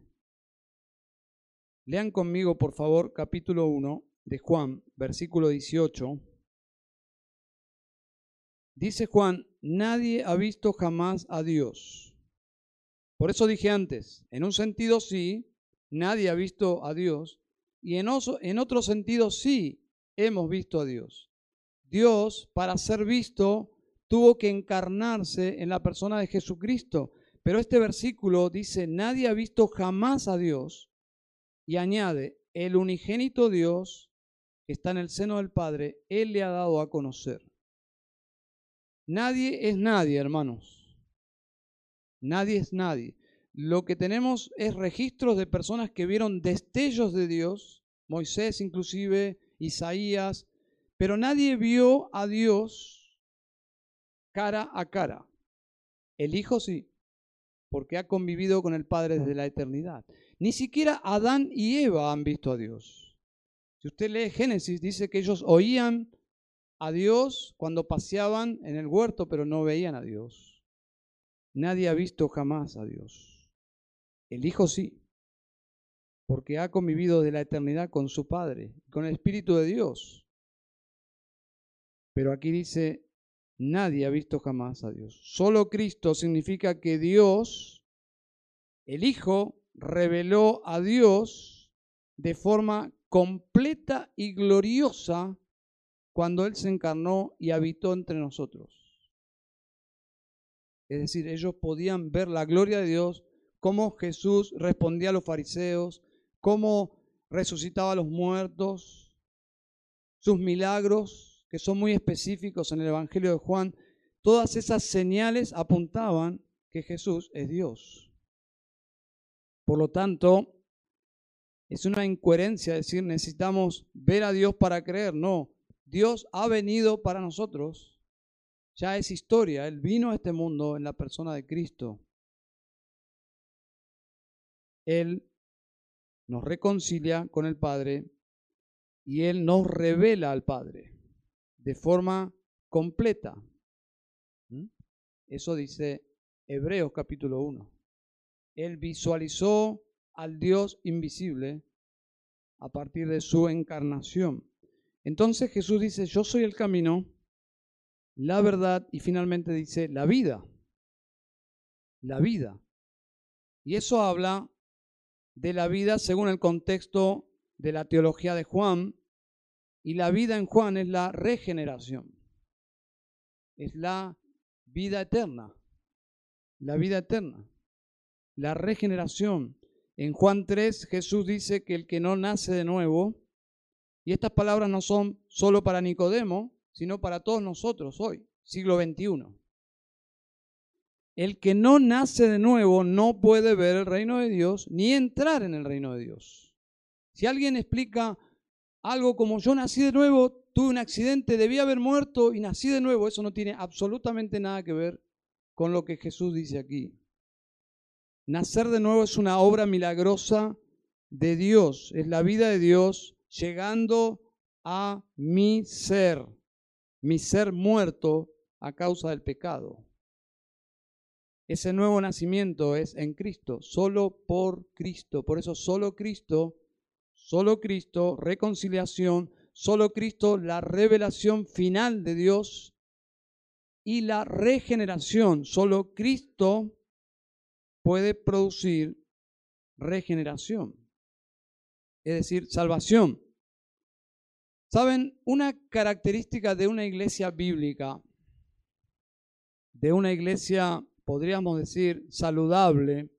Lean conmigo, por favor, capítulo 1 de Juan, versículo 18. Dice Juan, nadie ha visto jamás a Dios. Por eso dije antes, en un sentido sí, nadie ha visto a Dios, y en, en otro sentido sí, hemos visto a Dios. Dios, para ser visto, tuvo que encarnarse en la persona de Jesucristo. Pero este versículo dice, nadie ha visto jamás a Dios, y añade, el unigénito Dios que está en el seno del Padre, Él le ha dado a conocer. Nadie es nadie, hermanos. Nadie es nadie. Lo que tenemos es registros de personas que vieron destellos de Dios, Moisés inclusive, Isaías, pero nadie vio a Dios cara a cara. El Hijo sí, porque ha convivido con el Padre desde la eternidad. Ni siquiera Adán y Eva han visto a Dios. Si usted lee Génesis, dice que ellos oían a Dios cuando paseaban en el huerto, pero no veían a Dios. Nadie ha visto jamás a Dios. El Hijo sí, porque ha convivido de la eternidad con su Padre, con el Espíritu de Dios. Pero aquí dice, nadie ha visto jamás a Dios. Solo Cristo significa que Dios, el Hijo, reveló a Dios de forma completa y gloriosa cuando Él se encarnó y habitó entre nosotros. Es decir, ellos podían ver la gloria de Dios, cómo Jesús respondía a los fariseos, cómo resucitaba a los muertos, sus milagros, que son muy específicos en el Evangelio de Juan, todas esas señales apuntaban que Jesús es Dios. Por lo tanto, es una incoherencia decir necesitamos ver a Dios para creer. No, Dios ha venido para nosotros. Ya es historia. Él vino a este mundo en la persona de Cristo. Él nos reconcilia con el Padre y Él nos revela al Padre de forma completa. ¿Mm? Eso dice Hebreos capítulo 1. Él visualizó al Dios invisible a partir de su encarnación. Entonces Jesús dice, yo soy el camino, la verdad y finalmente dice, la vida. La vida. Y eso habla de la vida según el contexto de la teología de Juan. Y la vida en Juan es la regeneración. Es la vida eterna. La vida eterna la regeneración. En Juan 3 Jesús dice que el que no nace de nuevo, y estas palabras no son solo para Nicodemo, sino para todos nosotros hoy, siglo XXI. El que no nace de nuevo no puede ver el reino de Dios ni entrar en el reino de Dios. Si alguien explica algo como yo nací de nuevo, tuve un accidente, debí haber muerto y nací de nuevo, eso no tiene absolutamente nada que ver con lo que Jesús dice aquí. Nacer de nuevo es una obra milagrosa de Dios, es la vida de Dios llegando a mi ser, mi ser muerto a causa del pecado. Ese nuevo nacimiento es en Cristo, solo por Cristo. Por eso solo Cristo, solo Cristo, reconciliación, solo Cristo, la revelación final de Dios y la regeneración. Solo Cristo puede producir regeneración, es decir, salvación. Saben, una característica de una iglesia bíblica, de una iglesia, podríamos decir, saludable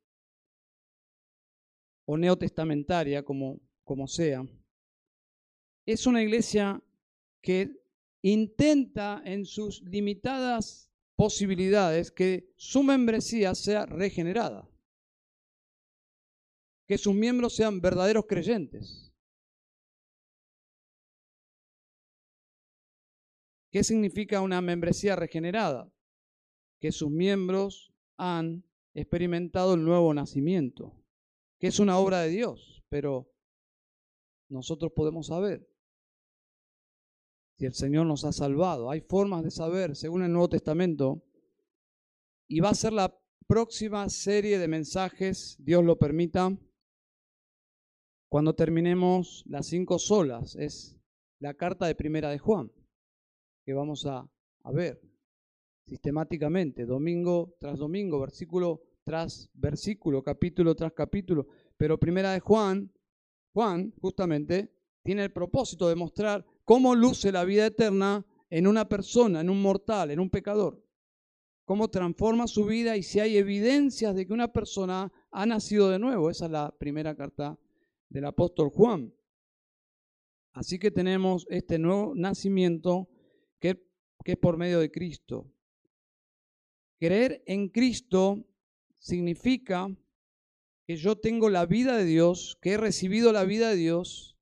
o neotestamentaria, como, como sea, es una iglesia que intenta en sus limitadas posibilidades que su membresía sea regenerada, que sus miembros sean verdaderos creyentes. ¿Qué significa una membresía regenerada? Que sus miembros han experimentado el nuevo nacimiento, que es una obra de Dios, pero nosotros podemos saber si el Señor nos ha salvado. Hay formas de saber, según el Nuevo Testamento, y va a ser la próxima serie de mensajes, Dios lo permita, cuando terminemos las cinco solas. Es la carta de primera de Juan, que vamos a, a ver sistemáticamente, domingo tras domingo, versículo tras versículo, capítulo tras capítulo. Pero primera de Juan, Juan justamente tiene el propósito de mostrar cómo luce la vida eterna en una persona, en un mortal, en un pecador. Cómo transforma su vida y si hay evidencias de que una persona ha nacido de nuevo. Esa es la primera carta del apóstol Juan. Así que tenemos este nuevo nacimiento que, que es por medio de Cristo. Creer en Cristo significa que yo tengo la vida de Dios, que he recibido la vida de Dios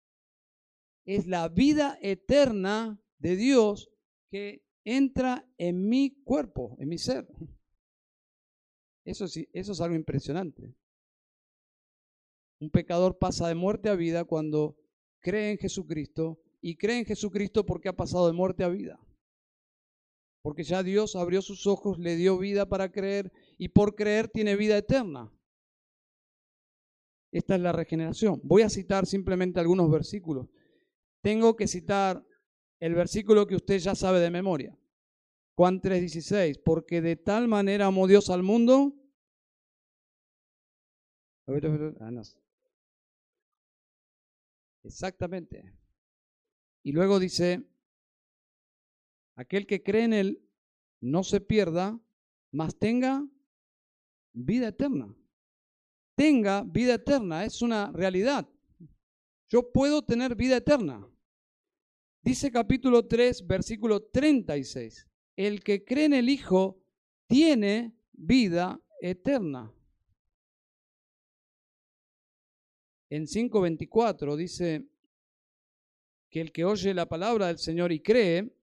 es la vida eterna de Dios que entra en mi cuerpo, en mi ser. Eso, sí, eso es algo impresionante. Un pecador pasa de muerte a vida cuando cree en Jesucristo y cree en Jesucristo porque ha pasado de muerte a vida. Porque ya Dios abrió sus ojos, le dio vida para creer y por creer tiene vida eterna. Esta es la regeneración. Voy a citar simplemente algunos versículos tengo que citar el versículo que usted ya sabe de memoria. Juan 3:16, porque de tal manera amó Dios al mundo. Ah, Exactamente. Y luego dice, aquel que cree en Él no se pierda, mas tenga vida eterna. Tenga vida eterna, es una realidad. Yo puedo tener vida eterna. Dice capítulo 3, versículo 36. El que cree en el Hijo tiene vida eterna. En 5.24 dice que el que oye la palabra del Señor y cree,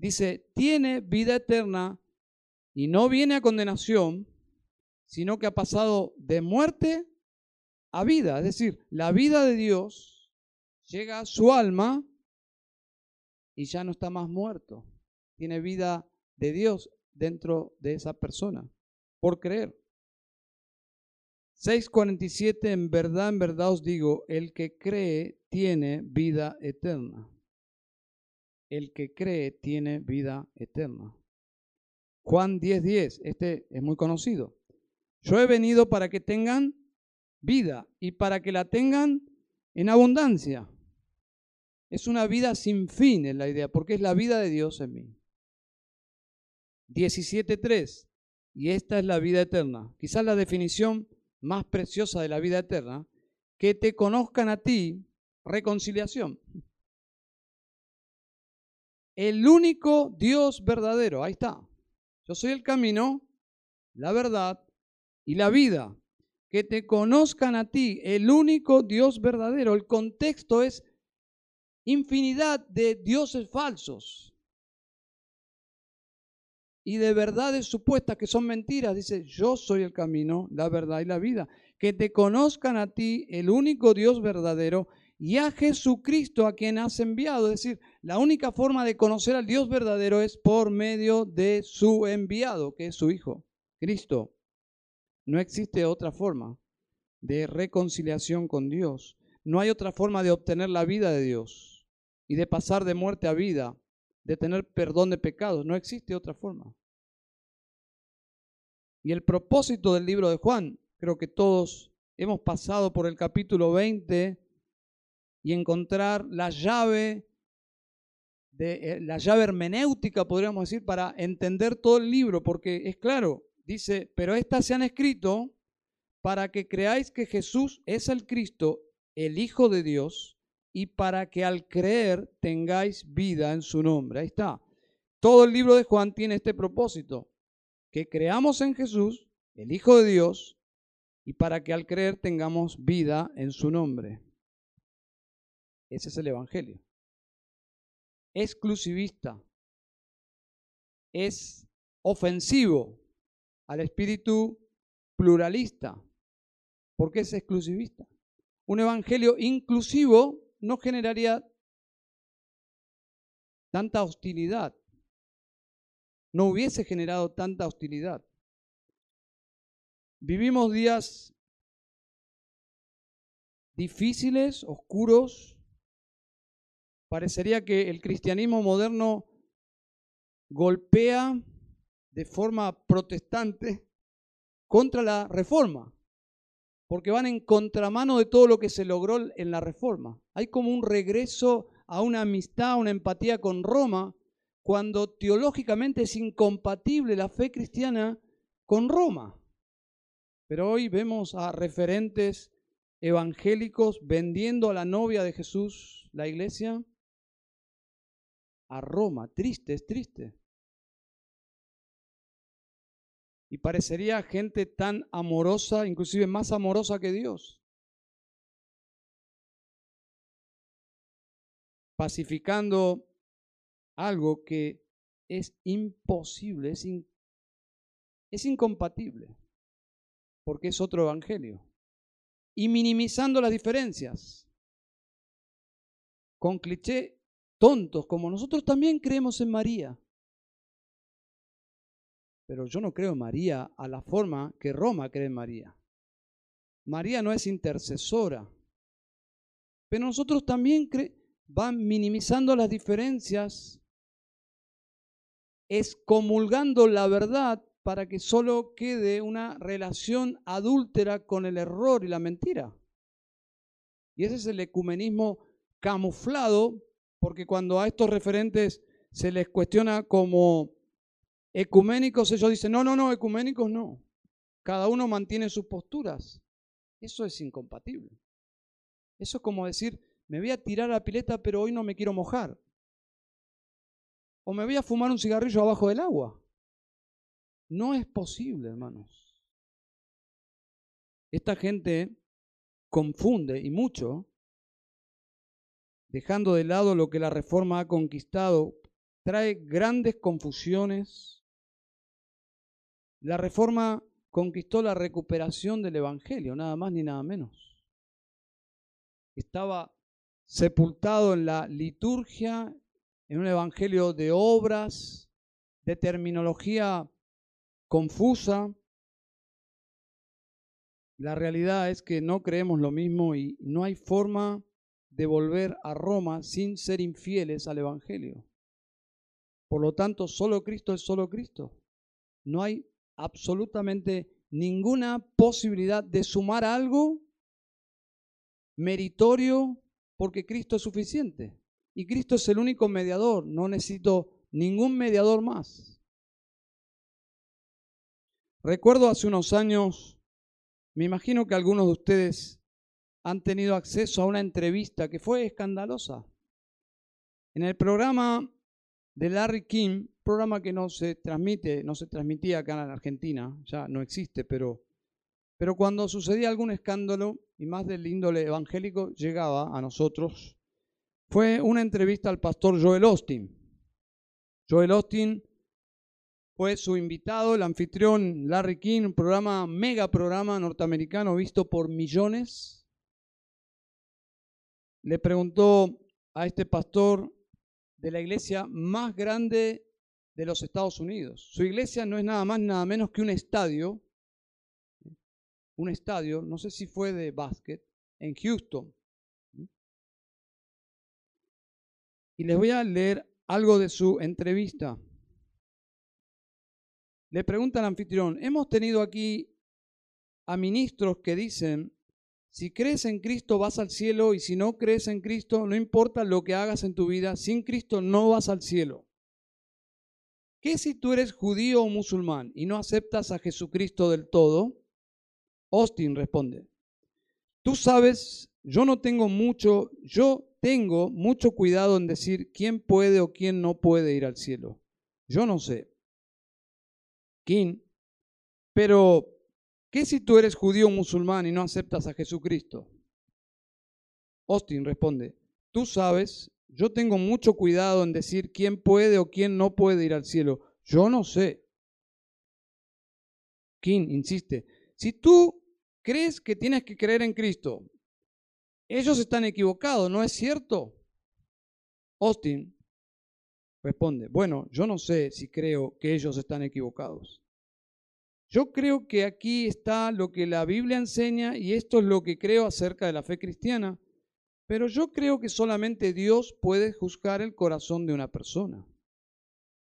dice, tiene vida eterna y no viene a condenación, sino que ha pasado de muerte a vida. Es decir, la vida de Dios llega a su alma y ya no está más muerto. Tiene vida de Dios dentro de esa persona, por creer. 6.47, en verdad, en verdad os digo, el que cree tiene vida eterna. El que cree tiene vida eterna. Juan 10.10, 10, este es muy conocido. Yo he venido para que tengan vida y para que la tengan en abundancia. Es una vida sin fin en la idea, porque es la vida de Dios en mí. 17.3. Y esta es la vida eterna. Quizás la definición más preciosa de la vida eterna, que te conozcan a ti, reconciliación. El único Dios verdadero, ahí está. Yo soy el camino, la verdad y la vida. Que te conozcan a ti, el único Dios verdadero. El contexto es infinidad de dioses falsos y de verdades supuestas que son mentiras. Dice, yo soy el camino, la verdad y la vida. Que te conozcan a ti, el único Dios verdadero, y a Jesucristo a quien has enviado. Es decir, la única forma de conocer al Dios verdadero es por medio de su enviado, que es su Hijo, Cristo. No existe otra forma de reconciliación con Dios. No hay otra forma de obtener la vida de Dios. y de pasar de muerte a vida, de tener perdón de pecados. No existe otra forma. Y el propósito del libro de Juan, creo que todos hemos pasado por el capítulo 20 y encontrar la llave de eh, la llave hermenéutica, podríamos decir, para entender todo el libro, porque es claro, dice, pero estas se han escrito para que creáis que Jesús es el Cristo, el Hijo de Dios, y para que al creer tengáis vida en su nombre. Ahí está. Todo el libro de Juan tiene este propósito, que creamos en Jesús, el Hijo de Dios, y para que al creer tengamos vida en su nombre. Ese es el Evangelio. Exclusivista. Es ofensivo al espíritu pluralista. porque es exclusivista? Un evangelio inclusivo no generaría tanta hostilidad no hubiese generado tanta hostilidad. Vivimos días difíciles, oscuros. Parecería que el cristianismo moderno golpea de forma protestante contra la reforma, porque van en contramano de todo lo que se logró en la reforma. Hay como un regreso a una amistad, una empatía con Roma, cuando teológicamente es incompatible la fe cristiana con Roma. Pero hoy vemos a referentes evangélicos vendiendo a la novia de Jesús, la iglesia, a Roma. Triste, es triste. Y parecería gente tan amorosa, inclusive más amorosa que Dios. Pacificando algo que es imposible, es, es incompatible, porque es otro evangelio. Y minimizando las diferencias, con cliché tontos, como nosotros también creemos en María. Pero yo no creo en María a la forma que Roma cree en María. María no es intercesora. Pero nosotros también van minimizando las diferencias excomulgando la verdad para que solo quede una relación adúltera con el error y la mentira. Y ese es el ecumenismo camuflado, porque cuando a estos referentes se les cuestiona como ecuménicos, ellos dicen, no, no, no, ecuménicos no. Cada uno mantiene sus posturas. Eso es incompatible. Eso es como decir, me voy a tirar a la pileta, pero hoy no me quiero mojar o me voy a fumar un cigarrillo abajo del agua. No es posible, hermanos. Esta gente confunde y mucho, dejando de lado lo que la reforma ha conquistado, trae grandes confusiones. La reforma conquistó la recuperación del Evangelio, nada más ni nada menos. Estaba sepultado en la liturgia en un evangelio de obras, de terminología confusa. La realidad es que no creemos lo mismo y no hay forma de volver a Roma sin ser infieles al Evangelio. Por lo tanto, solo Cristo es solo Cristo. No hay absolutamente ninguna posibilidad de sumar algo meritorio porque Cristo es suficiente. Y Cristo es el único mediador, no necesito ningún mediador más. Recuerdo hace unos años, me imagino que algunos de ustedes han tenido acceso a una entrevista que fue escandalosa. En el programa de Larry King, programa que no se transmite, no se transmitía acá en Argentina, ya no existe, pero, pero cuando sucedía algún escándalo, y más del índole evangélico, llegaba a nosotros fue una entrevista al pastor Joel Austin. Joel Austin fue su invitado, el anfitrión Larry King, un programa, mega programa norteamericano visto por millones. Le preguntó a este pastor de la iglesia más grande de los Estados Unidos. Su iglesia no es nada más, nada menos que un estadio, un estadio, no sé si fue de básquet, en Houston. Y les voy a leer algo de su entrevista. Le pregunta al anfitrión, hemos tenido aquí a ministros que dicen, si crees en Cristo vas al cielo y si no crees en Cristo, no importa lo que hagas en tu vida, sin Cristo no vas al cielo. ¿Qué si tú eres judío o musulmán y no aceptas a Jesucristo del todo? Austin responde, tú sabes, yo no tengo mucho, yo tengo mucho cuidado en decir quién puede o quién no puede ir al cielo. Yo no sé. King, pero ¿qué si tú eres judío o musulmán y no aceptas a Jesucristo? Austin responde, tú sabes, yo tengo mucho cuidado en decir quién puede o quién no puede ir al cielo. Yo no sé. King insiste, si tú crees que tienes que creer en Cristo, ellos están equivocados, ¿no es cierto? Austin responde, bueno, yo no sé si creo que ellos están equivocados. Yo creo que aquí está lo que la Biblia enseña y esto es lo que creo acerca de la fe cristiana, pero yo creo que solamente Dios puede juzgar el corazón de una persona.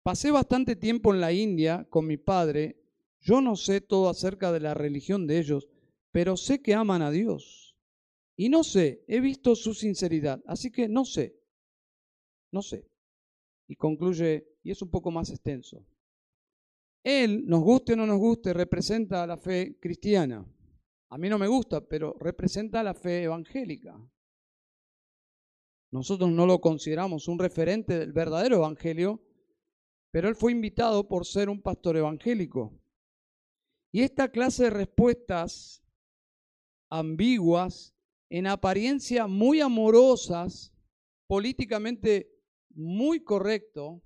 Pasé bastante tiempo en la India con mi padre, yo no sé todo acerca de la religión de ellos, pero sé que aman a Dios. Y no sé, he visto su sinceridad, así que no sé, no sé y concluye, y es un poco más extenso. Él, nos guste o no nos guste, representa la fe cristiana. A mí no me gusta, pero representa la fe evangélica. Nosotros no lo consideramos un referente del verdadero evangelio, pero él fue invitado por ser un pastor evangélico. Y esta clase de respuestas ambiguas, en apariencia muy amorosas, políticamente muy correcto,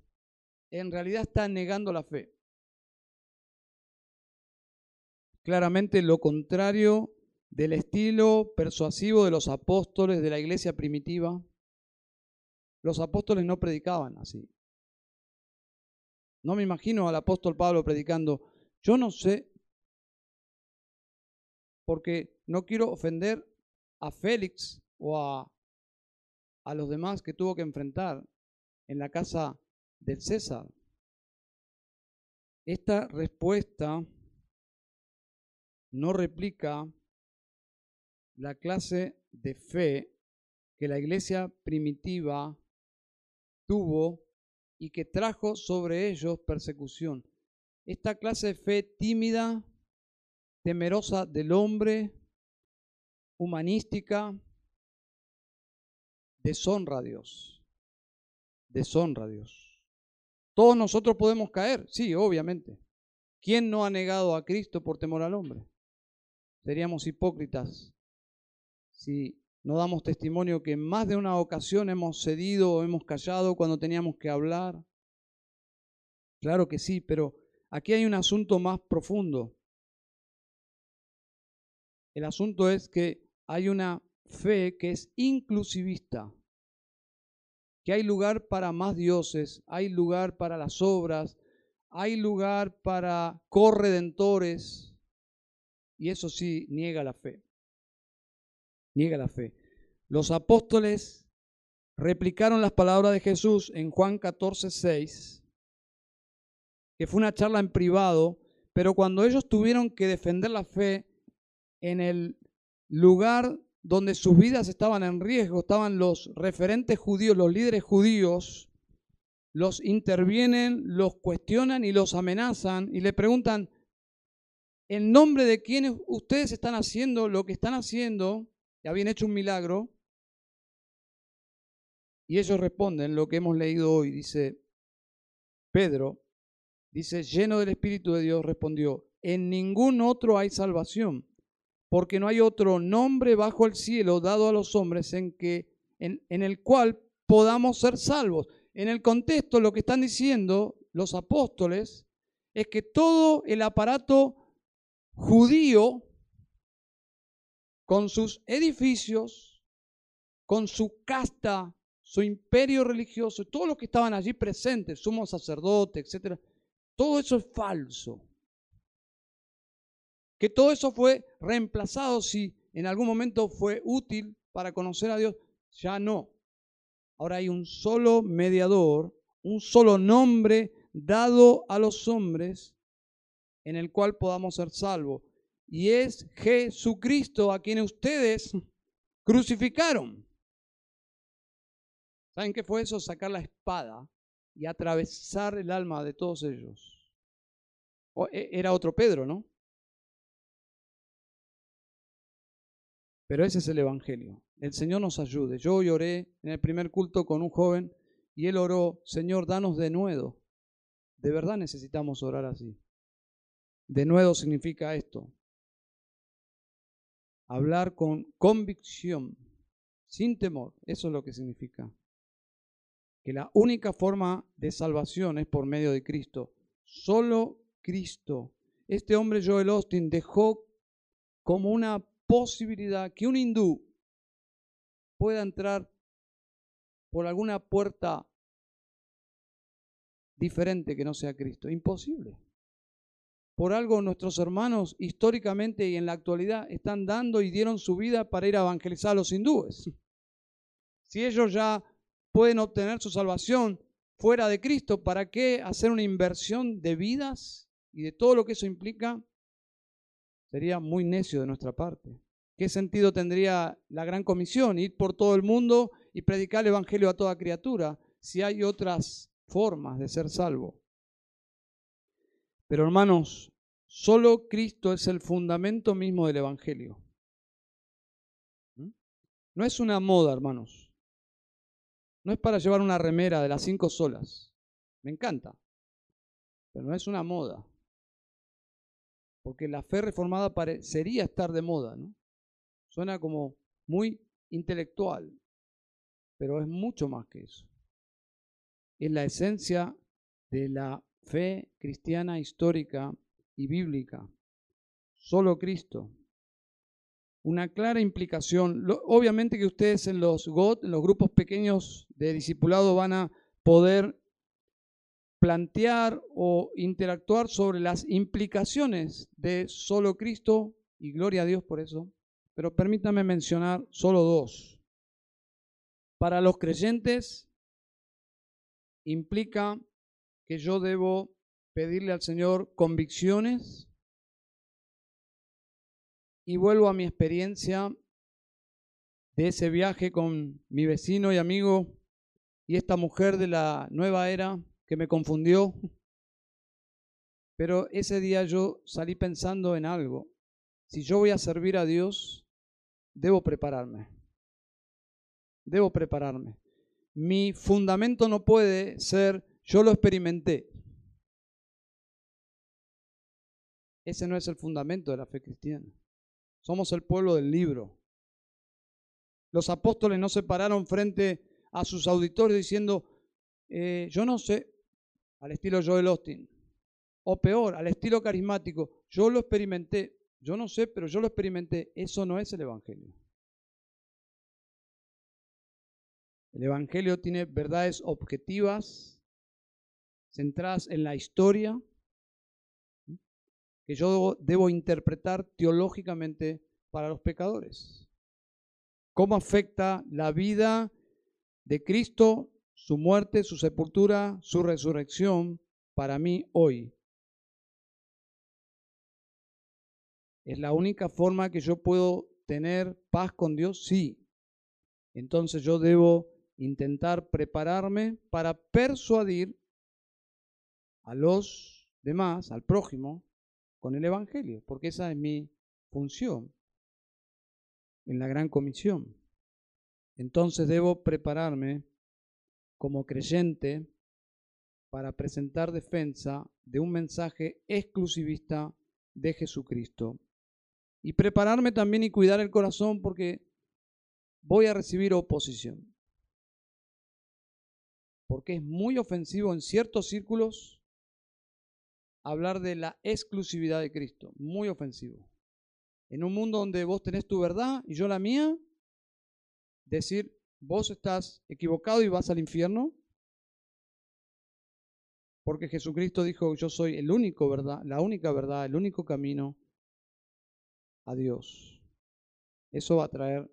en realidad está negando la fe. Claramente lo contrario del estilo persuasivo de los apóstoles de la iglesia primitiva. Los apóstoles no predicaban así. No me imagino al apóstol Pablo predicando, yo no sé, porque no quiero ofender a Félix o a, a los demás que tuvo que enfrentar en la casa del César. Esta respuesta no replica la clase de fe que la iglesia primitiva tuvo y que trajo sobre ellos persecución. Esta clase de fe tímida, temerosa del hombre, humanística, deshonra a Dios deshonra a Dios. Todos nosotros podemos caer, sí, obviamente. ¿Quién no ha negado a Cristo por temor al hombre? Seríamos hipócritas si no damos testimonio que en más de una ocasión hemos cedido o hemos callado cuando teníamos que hablar. Claro que sí, pero aquí hay un asunto más profundo. El asunto es que hay una fe que es inclusivista que hay lugar para más dioses, hay lugar para las obras, hay lugar para corredentores, y eso sí, niega la fe. Niega la fe. Los apóstoles replicaron las palabras de Jesús en Juan 14, 6, que fue una charla en privado, pero cuando ellos tuvieron que defender la fe en el lugar donde sus vidas estaban en riesgo, estaban los referentes judíos, los líderes judíos, los intervienen, los cuestionan y los amenazan y le preguntan, ¿en nombre de quiénes ustedes están haciendo lo que están haciendo? Y habían hecho un milagro. Y ellos responden lo que hemos leído hoy, dice Pedro, dice, lleno del Espíritu de Dios, respondió, en ningún otro hay salvación porque no hay otro nombre bajo el cielo dado a los hombres en, que, en, en el cual podamos ser salvos. En el contexto lo que están diciendo los apóstoles es que todo el aparato judío, con sus edificios, con su casta, su imperio religioso, todos los que estaban allí presentes, sumo sacerdote, etc., todo eso es falso que todo eso fue reemplazado si en algún momento fue útil para conocer a Dios, ya no. Ahora hay un solo mediador, un solo nombre dado a los hombres en el cual podamos ser salvos. Y es Jesucristo a quien ustedes crucificaron. ¿Saben qué fue eso? Sacar la espada y atravesar el alma de todos ellos. E, era otro Pedro, ¿no? Pero ese es el Evangelio. El Señor nos ayude. Yo hoy oré en el primer culto con un joven y él oró, Señor, danos de nuevo. De verdad necesitamos orar así. De nuevo significa esto. Hablar con convicción, sin temor. Eso es lo que significa. Que la única forma de salvación es por medio de Cristo. Solo Cristo. Este hombre Joel Austin dejó como una posibilidad que un hindú pueda entrar por alguna puerta diferente que no sea Cristo. Imposible. Por algo nuestros hermanos históricamente y en la actualidad están dando y dieron su vida para ir a evangelizar a los hindúes. Si ellos ya pueden obtener su salvación fuera de Cristo, ¿para qué hacer una inversión de vidas y de todo lo que eso implica? Sería muy necio de nuestra parte. ¿Qué sentido tendría la gran comisión? Ir por todo el mundo y predicar el Evangelio a toda criatura si hay otras formas de ser salvo. Pero hermanos, solo Cristo es el fundamento mismo del Evangelio. ¿Mm? No es una moda, hermanos. No es para llevar una remera de las cinco solas. Me encanta. Pero no es una moda. Porque la fe reformada parecería estar de moda, ¿no? Suena como muy intelectual, pero es mucho más que eso. Es la esencia de la fe cristiana histórica y bíblica. Solo Cristo. Una clara implicación. obviamente que ustedes en los en los grupos pequeños de discipulado, van a poder plantear o interactuar sobre las implicaciones de solo Cristo y gloria a Dios por eso pero permítame mencionar solo dos. Para los creyentes implica que yo debo pedirle al Señor convicciones y vuelvo a mi experiencia de ese viaje con mi vecino y amigo y esta mujer de la nueva era que me confundió. Pero ese día yo salí pensando en algo. Si yo voy a servir a Dios, debo prepararme. Debo prepararme. Mi fundamento no puede ser yo lo experimenté. Ese no es el fundamento de la fe cristiana. Somos el pueblo del libro. Los apóstoles no se pararon frente a sus auditores diciendo, eh, yo no sé, al estilo Joel Austin, o peor, al estilo carismático, yo lo experimenté, yo no sé, pero yo lo experimenté. Eso no es el Evangelio. El Evangelio tiene verdades objetivas, centradas en la historia, que yo debo, interpretar teológicamente para los pecadores. ¿Cómo afecta la vida de Cristo, su muerte, su sepultura, su resurrección para mí hoy? ¿Es la única forma que yo puedo tener paz con Dios? Sí. Entonces yo debo intentar prepararme para persuadir a los demás, al prójimo, con el Evangelio, porque esa es mi función en la gran comisión. Entonces debo prepararme como creyente para presentar defensa de un mensaje exclusivista de Jesucristo y prepararme también y cuidar el corazón porque voy a recibir oposición. Porque es muy ofensivo en ciertos círculos hablar de la exclusividad de Cristo. Muy ofensivo. En un mundo donde vos tenés tu verdad y yo la mía, decir, vos estás equivocado y vas al infierno. Porque Jesucristo dijo, yo soy el único verdad, la única verdad, el único camino a Dios. Eso va a traer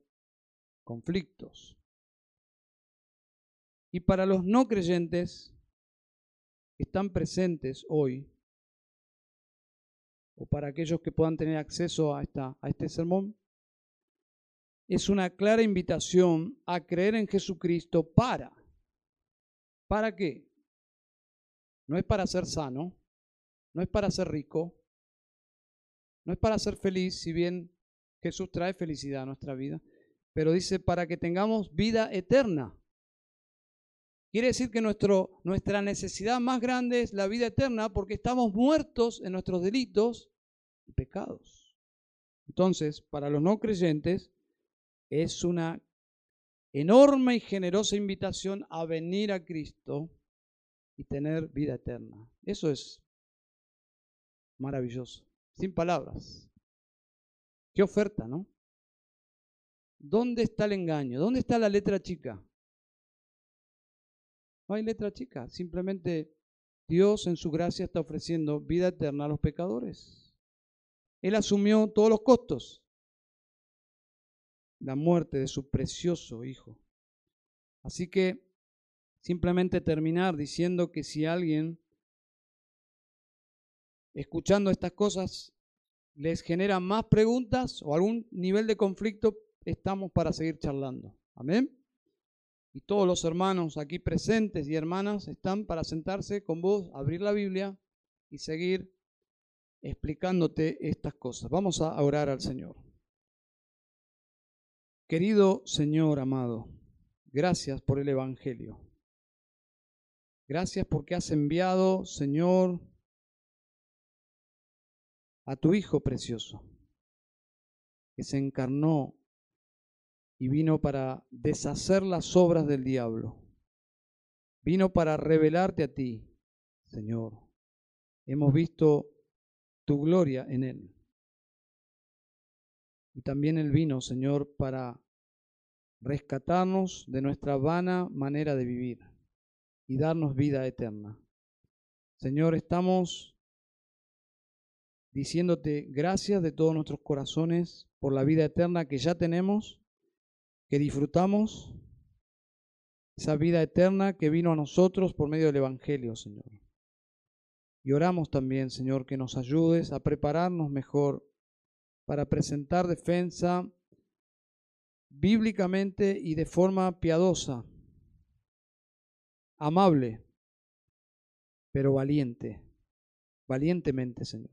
conflictos. Y para los no creyentes que están presentes hoy, o para aquellos que puedan tener acceso a, esta, a este sermón, es una clara invitación a creer en Jesucristo para. ¿Para qué? No es para ser sano, no es para ser rico, no es para ser feliz, si bien Jesús trae felicidad a nuestra vida, pero dice para que tengamos vida eterna. Quiere decir que nuestra necesidad más grande es la vida eterna porque estamos muertos en nuestros delitos y pecados. Entonces, para los no creyentes, es una enorme y generosa invitación a venir a Cristo y tener vida eterna. Eso es maravilloso, sin palabras. Qué oferta, ¿no? ¿Dónde está el engaño? ¿Dónde está la letra chica? No hay letra chica, simplemente Dios en su gracia está ofreciendo vida eterna a los pecadores. Él asumió todos los costos, la muerte de su precioso Hijo. Así que simplemente terminar diciendo que si alguien, escuchando estas cosas, les genera más preguntas o algún nivel de conflicto, estamos para seguir charlando. Amén y todos los hermanos aquí presentes y hermanas están para sentarse con vos, abrir la Biblia y seguir explicándote estas cosas. Vamos a orar al Señor. Querido Señor amado, gracias por el Evangelio. Gracias porque has enviado, Señor, a tu Hijo precioso, que se encarnó y vino para deshacer las obras del diablo. Vino para revelarte a ti, Señor. Hemos visto tu gloria en él. Y también él vino, Señor, para rescatarnos de nuestra vana manera de vivir y darnos vida eterna. Señor, estamos diciéndote gracias de todos nuestros corazones por la vida eterna que ya tenemos que disfrutamos esa vida eterna que vino a nosotros por medio del Evangelio, Señor. Y oramos también, Señor, que nos ayudes a prepararnos mejor para presentar defensa bíblicamente y de forma piadosa, amable, pero valiente, valientemente, Señor.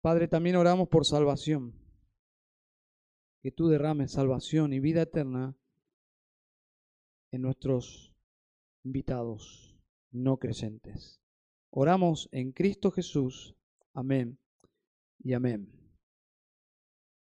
Padre, también oramos por salvación que tú derrames salvación y vida eterna en nuestros invitados no creyentes. Oramos en Cristo Jesús. Amén y amén.